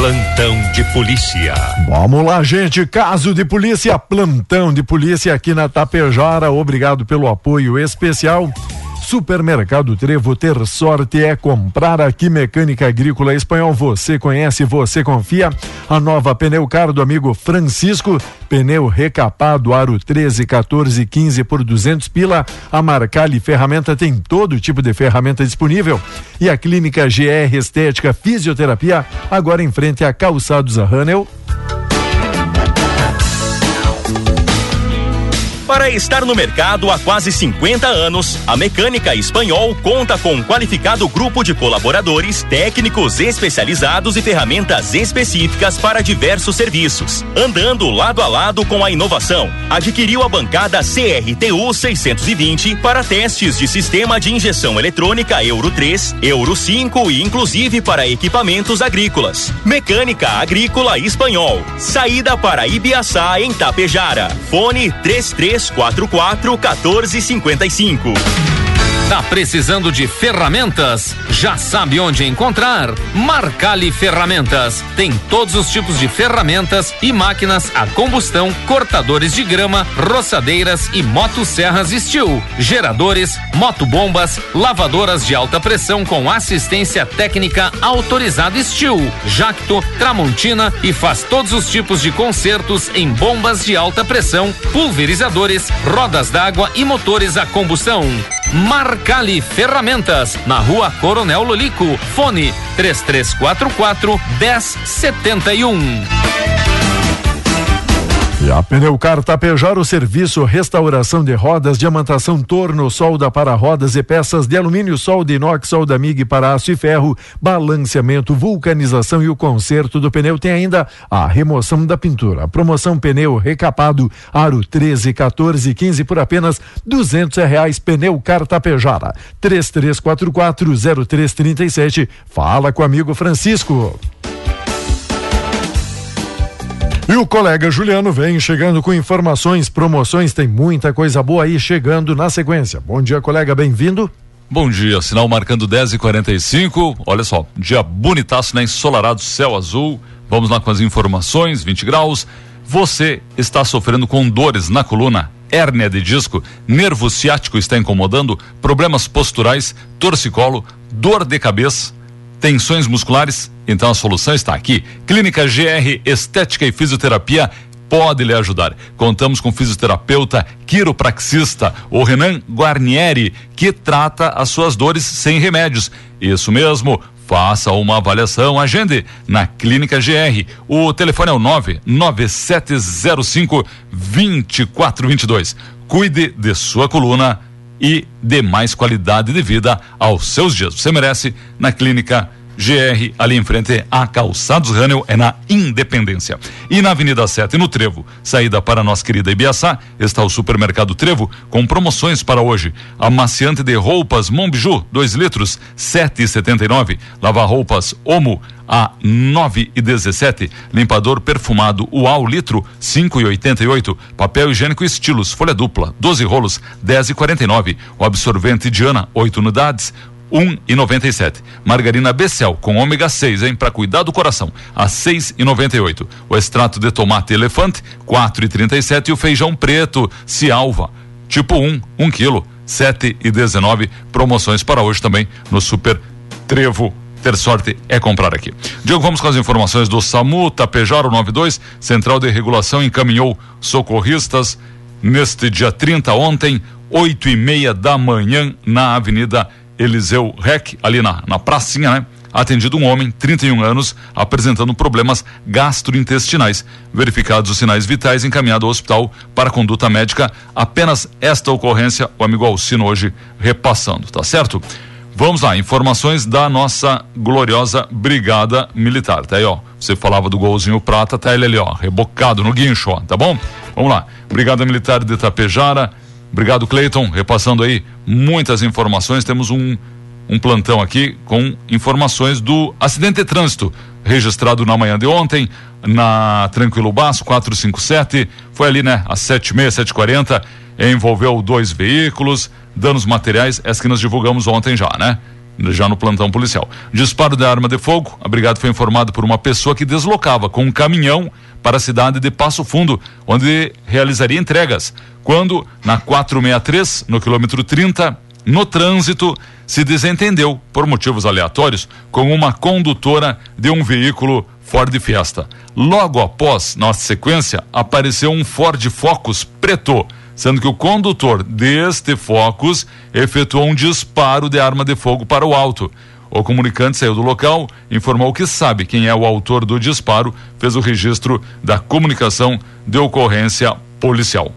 Plantão de polícia. Vamos lá, gente. Caso de polícia, plantão de polícia aqui na Tapejara. Obrigado pelo apoio especial. Supermercado Trevo, ter sorte é comprar aqui Mecânica Agrícola Espanhol. Você conhece, você confia. A nova pneu car do amigo Francisco, pneu recapado, aro 13, 14, 15 por 200 pila. A Marcali Ferramenta tem todo tipo de ferramenta disponível. E a Clínica GR Estética Fisioterapia, agora em frente a Calçados a Hanel. Para estar no mercado há quase 50 anos, a Mecânica Espanhol conta com um qualificado grupo de colaboradores, técnicos especializados e ferramentas específicas para diversos serviços. Andando lado a lado com a inovação, adquiriu a bancada CRTU 620 para testes de sistema de injeção eletrônica Euro 3, Euro 5 e inclusive para equipamentos agrícolas. Mecânica Agrícola Espanhol. Saída para Ibiaçá em Tapejara. Fone 33 3344 1455. Tá precisando de ferramentas? Já sabe onde encontrar? Marcali Ferramentas. Tem todos os tipos de ferramentas e máquinas a combustão, cortadores de grama, roçadeiras e motosserras Steel, geradores, motobombas, lavadoras de alta pressão com assistência técnica autorizada Steel, Jacto, Tramontina e faz todos os tipos de consertos em bombas de alta pressão, pulverizadores, rodas d'água e motores a combustão. Marcali Ferramentas, na rua Coronel Lolico. Fone 3344 1071. E a Pneucar Tapejar, o serviço restauração de rodas, diamantação, torno, solda para rodas e peças de alumínio, solda inox, solda MIG para aço e ferro, balanceamento, vulcanização e o conserto do pneu. Tem ainda a remoção da pintura. Promoção pneu recapado, aro 13, 14, 15 por apenas duzentos reais. Pneucar Tapejara, três três quatro quatro zero três trinta e sete. Fala com o amigo Francisco. E o colega Juliano vem chegando com informações, promoções, tem muita coisa boa aí chegando na sequência. Bom dia, colega, bem-vindo. Bom dia, sinal marcando 10 e 45 Olha só, dia bonitaço, né? Ensolarado, céu azul. Vamos lá com as informações: 20 graus. Você está sofrendo com dores na coluna, hérnia de disco, nervo ciático está incomodando, problemas posturais, torcicolo, dor de cabeça tensões musculares? Então a solução está aqui. Clínica GR Estética e Fisioterapia pode lhe ajudar. Contamos com fisioterapeuta quiropraxista, o Renan Guarnieri, que trata as suas dores sem remédios. Isso mesmo. Faça uma avaliação, agende na Clínica GR. O telefone é o 99705 2422. Cuide de sua coluna e dê mais qualidade de vida aos seus dias. Você merece na clínica GR, ali em frente a Calçados Rânel, é na Independência. E na Avenida 7, no Trevo, saída para nossa querida Ibiaçá, está o Supermercado Trevo, com promoções para hoje. Amaciante de roupas Monbiju, 2 litros, sete e setenta e nove. Lavar roupas Omo, a nove e dezessete. Limpador perfumado UAU litro, cinco e oitenta e oito. Papel higiênico estilos, folha dupla, 12 rolos, dez e quarenta e nove. O absorvente Diana, oito unidades, um e noventa e sete. Margarina Becel com ômega 6, hein, para cuidar do coração, a seis e noventa e oito. O extrato de tomate elefante, quatro e trinta sete. O feijão preto, Cialva, tipo um, um quilo, sete e dezenove. Promoções para hoje também no Super Trevo ter sorte é comprar aqui. Diogo, vamos com as informações do SAMU, Tapejaro 92, Central de Regulação encaminhou socorristas neste dia 30 ontem, oito e meia da manhã, na Avenida Eliseu Rec, ali na, na pracinha, né? Atendido um homem, 31 anos, apresentando problemas gastrointestinais. Verificados os sinais vitais, encaminhado ao hospital para conduta médica. Apenas esta ocorrência, o amigo Alcino hoje repassando, tá certo? Vamos lá, informações da nossa gloriosa Brigada Militar. Tá aí, ó. Você falava do golzinho prata, tá ele ali, ó, rebocado no guincho, ó, tá bom? Vamos lá. Brigada Militar de Itapejara. Obrigado, Cleiton, repassando aí muitas informações. Temos um, um plantão aqui com informações do acidente de trânsito registrado na manhã de ontem na Tranquilo Baço 457. Foi ali, né, às 76, 740. Envolveu dois veículos, danos materiais, essa que nós divulgamos ontem já, né? já no plantão policial. Disparo de arma de fogo, a brigada foi informada por uma pessoa que deslocava com um caminhão para a cidade de Passo Fundo, onde realizaria entregas. Quando, na 463, no quilômetro 30, no trânsito, se desentendeu, por motivos aleatórios, com uma condutora de um veículo Ford Fiesta. Logo após, na sequência, apareceu um Ford Focus preto sendo que o condutor deste Focus efetuou um disparo de arma de fogo para o alto. O comunicante saiu do local, informou que sabe quem é o autor do disparo, fez o registro da comunicação de ocorrência policial.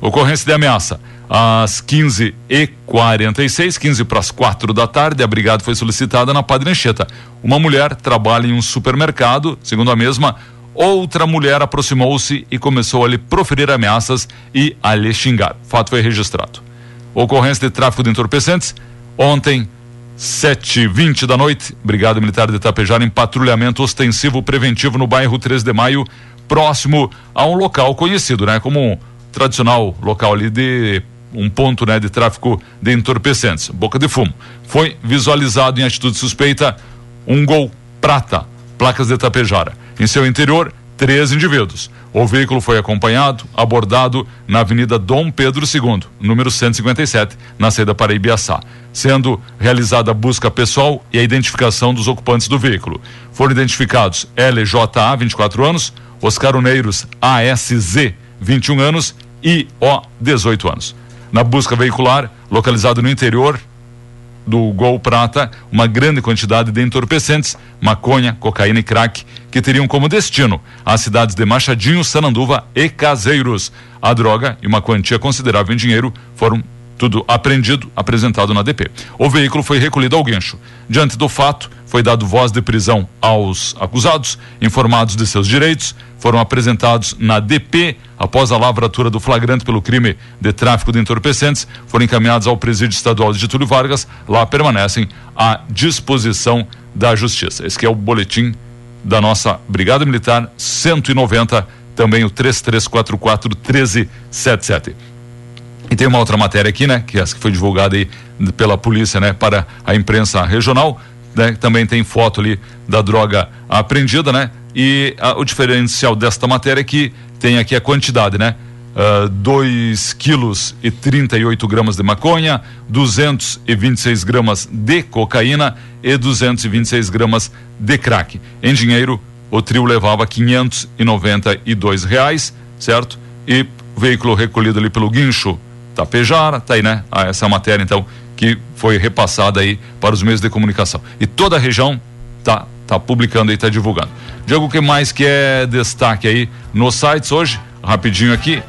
Ocorrência de ameaça. Às 15h46, 15 para as 4 da tarde, a brigada foi solicitada na Padre Anchieta. Uma mulher trabalha em um supermercado, segundo a mesma, outra mulher aproximou-se e começou a lhe proferir ameaças e a lhe xingar. O fato foi registrado. Ocorrência de tráfico de entorpecentes. Ontem, 7h20 da noite, Brigada Militar de Itapejara em patrulhamento ostensivo preventivo no bairro 3 de Maio, próximo a um local conhecido, né? Como um tradicional local ali de um ponto né, de tráfico de entorpecentes, boca de fumo. Foi visualizado em atitude suspeita um gol prata, placas de Itapejara. Em seu interior, três indivíduos. O veículo foi acompanhado, abordado na Avenida Dom Pedro II, número 157, na saída para Ibiaçá, sendo realizada a busca pessoal e a identificação dos ocupantes do veículo. Foram identificados LJA, 24 anos, Oscar Uneiros ASZ, 21 anos e O, 18 anos. Na busca veicular, localizado no interior do Gol Prata uma grande quantidade de entorpecentes, maconha, cocaína e crack, que teriam como destino as cidades de Machadinho, Sananduva e Caseiros. A droga e uma quantia considerável em dinheiro foram tudo apreendido, apresentado na DP. O veículo foi recolhido ao guincho. Diante do fato, foi dado voz de prisão aos acusados, informados de seus direitos, foram apresentados na DP após a lavratura do flagrante pelo crime de tráfico de entorpecentes, foram encaminhados ao presídio estadual de Getúlio Vargas, lá permanecem à disposição da justiça. Esse é o boletim da nossa Brigada Militar 190, também o 3344 1377. E tem uma outra matéria aqui, né, que essa que foi divulgada aí pela polícia, né, para a imprensa regional, né, também tem foto ali da droga apreendida, né? E a, o diferencial desta matéria é que tem aqui a quantidade, né? 2 uh, quilos e 38 gramas de maconha, 226 gramas de cocaína e 226 gramas de crack. Em dinheiro, o trio levava 592 reais, certo? E o veículo recolhido ali pelo guincho Tapejara, tá aí, né? Ah, essa é a matéria, então, que foi repassada aí para os meios de comunicação. E toda a região tá, tá publicando aí, tá divulgando. Diego, o que mais que é destaque aí nos sites hoje? Rapidinho aqui.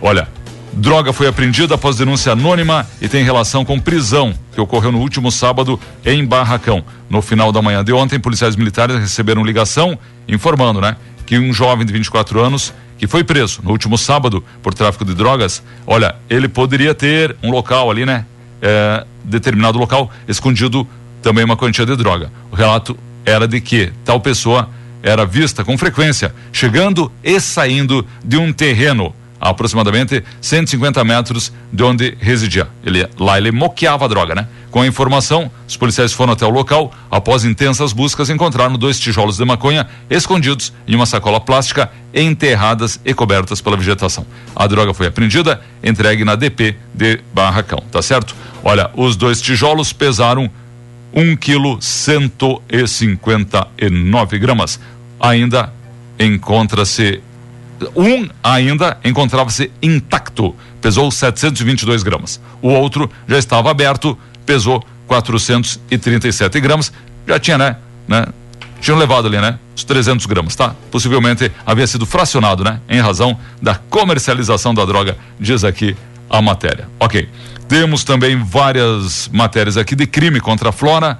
Olha, droga foi apreendida após denúncia anônima e tem relação com prisão que ocorreu no último sábado em Barracão. No final da manhã de ontem, policiais militares receberam ligação informando, né, que um jovem de 24 anos que foi preso no último sábado por tráfico de drogas, olha, ele poderia ter um local ali, né? É, determinado local, escondido também uma quantia de droga. O relato era de que tal pessoa era vista com frequência chegando e saindo de um terreno a aproximadamente 150 metros de onde residia. Ele, lá ele moqueava a droga, né? Com a informação, os policiais foram até o local. Após intensas buscas, encontraram dois tijolos de maconha escondidos em uma sacola plástica, enterradas e cobertas pela vegetação. A droga foi apreendida, entregue na DP de Barracão, tá certo? Olha, os dois tijolos pesaram 1 quilo 159 gramas. Ainda encontra-se um ainda encontrava-se intacto, pesou 722 gramas. O outro já estava aberto, pesou 437 gramas. Já tinha, né? né tinham levado ali, né? Os 300 gramas, tá? Possivelmente havia sido fracionado, né? Em razão da comercialização da droga, diz aqui a matéria. Ok. Temos também várias matérias aqui de crime contra a flora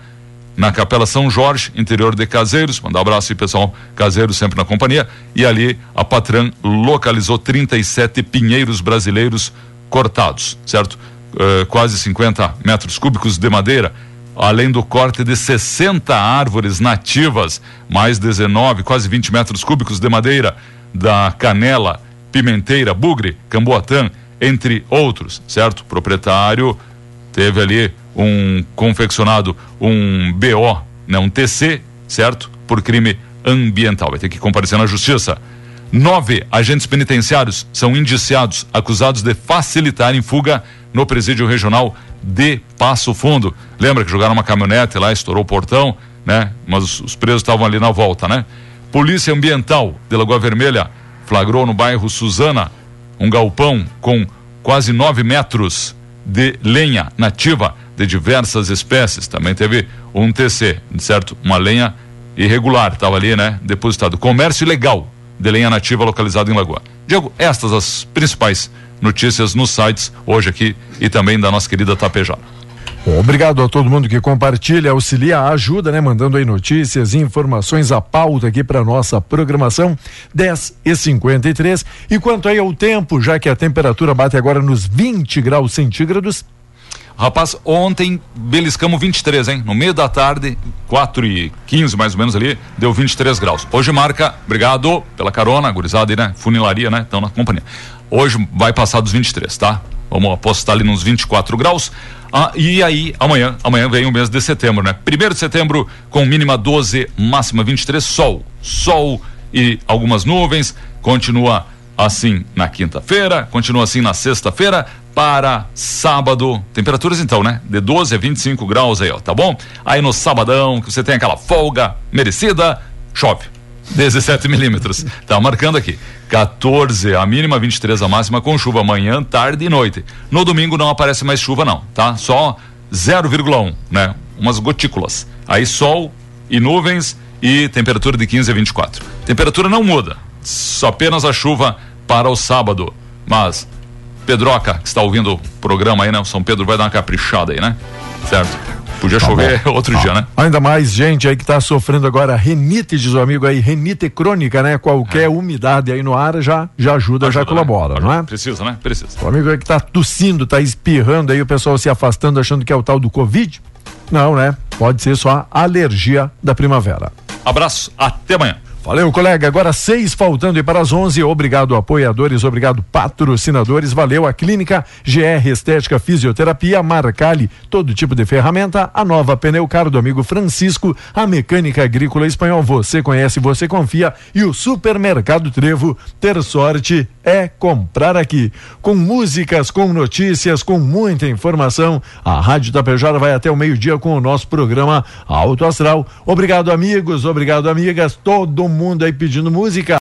na Capela São Jorge, interior de Caseiros. Mandar um abraço aí, pessoal. Caseiros sempre na companhia. E ali a Patran localizou 37 pinheiros brasileiros cortados, certo? Uh, quase 50 metros cúbicos de madeira, além do corte de 60 árvores nativas, mais 19, quase 20 metros cúbicos de madeira da canela, pimenteira, bugre, camboatã, entre outros, certo? O proprietário teve ali um confeccionado um BO, né, um TC, certo? Por crime ambiental. Vai ter que comparecer na justiça. Nove agentes penitenciários são indiciados, acusados de facilitarem fuga no presídio regional de Passo Fundo. Lembra que jogaram uma caminhonete lá, estourou o portão, né? Mas os, os presos estavam ali na volta, né? Polícia Ambiental de Lagoa Vermelha flagrou no bairro Suzana um galpão com quase nove metros de lenha nativa de diversas espécies. Também teve um TC, certo? Uma lenha irregular, estava ali, né? Depositado. Comércio ilegal de lenha nativa localizado em Lagoa. Diego, estas as principais notícias nos sites hoje aqui e também da nossa querida Tapejara. Obrigado a todo mundo que compartilha, auxilia, ajuda, né? Mandando aí notícias, informações, a pauta aqui para nossa programação, 10 e 53 E quanto aí ao tempo, já que a temperatura bate agora nos 20 graus centígrados, Rapaz, ontem beliscamos 23, hein? No meio da tarde, 4 e 15 mais ou menos ali, deu 23 graus. Hoje marca, obrigado pela carona, gurizada aí, né? Funilaria, né? Estão na companhia. Hoje vai passar dos 23, tá? Vamos apostar ali nos 24 graus. Ah, e aí, amanhã, amanhã vem o mês de setembro, né? Primeiro de setembro, com mínima 12, máxima 23, sol. Sol e algumas nuvens. Continua assim na quinta-feira, continua assim na sexta-feira, para sábado, temperaturas então, né? De 12 a 25 graus aí, ó, tá bom? Aí no sabadão, que você tem aquela folga merecida, chove. 17 milímetros. Tá marcando aqui. 14 a mínima, 23 a máxima, com chuva amanhã, tarde e noite. No domingo não aparece mais chuva, não, tá? Só 0,1, né? Umas gotículas. Aí sol e nuvens e temperatura de 15 a 24. Temperatura não muda, só apenas a chuva para o sábado. Mas Pedroca, que está ouvindo o programa aí, né? O São Pedro vai dar uma caprichada aí, né? Certo? Podia tá chover bom. outro dia, né? Ainda mais gente aí que está sofrendo agora renite, diz o amigo aí, renite crônica, né? Qualquer é. umidade aí no ar já, já ajuda, ajuda já colabora, né? não é? Precisa, né? Precisa. O amigo aí que está tossindo, está espirrando aí, o pessoal se afastando achando que é o tal do Covid. Não, né? Pode ser só a alergia da primavera. Abraço, até amanhã. Valeu, colega. Agora seis faltando e para as onze. Obrigado, apoiadores. Obrigado, patrocinadores. Valeu, a Clínica GR Estética Fisioterapia, Marcali, todo tipo de ferramenta. A nova Pneu Caro do amigo Francisco, a Mecânica Agrícola Espanhol. Você conhece, você confia. E o Supermercado Trevo. Ter sorte é comprar aqui. Com músicas, com notícias, com muita informação. A Rádio Tapejara vai até o meio-dia com o nosso programa Alto Astral. Obrigado, amigos. Obrigado, amigas. Todo mundo aí pedindo música.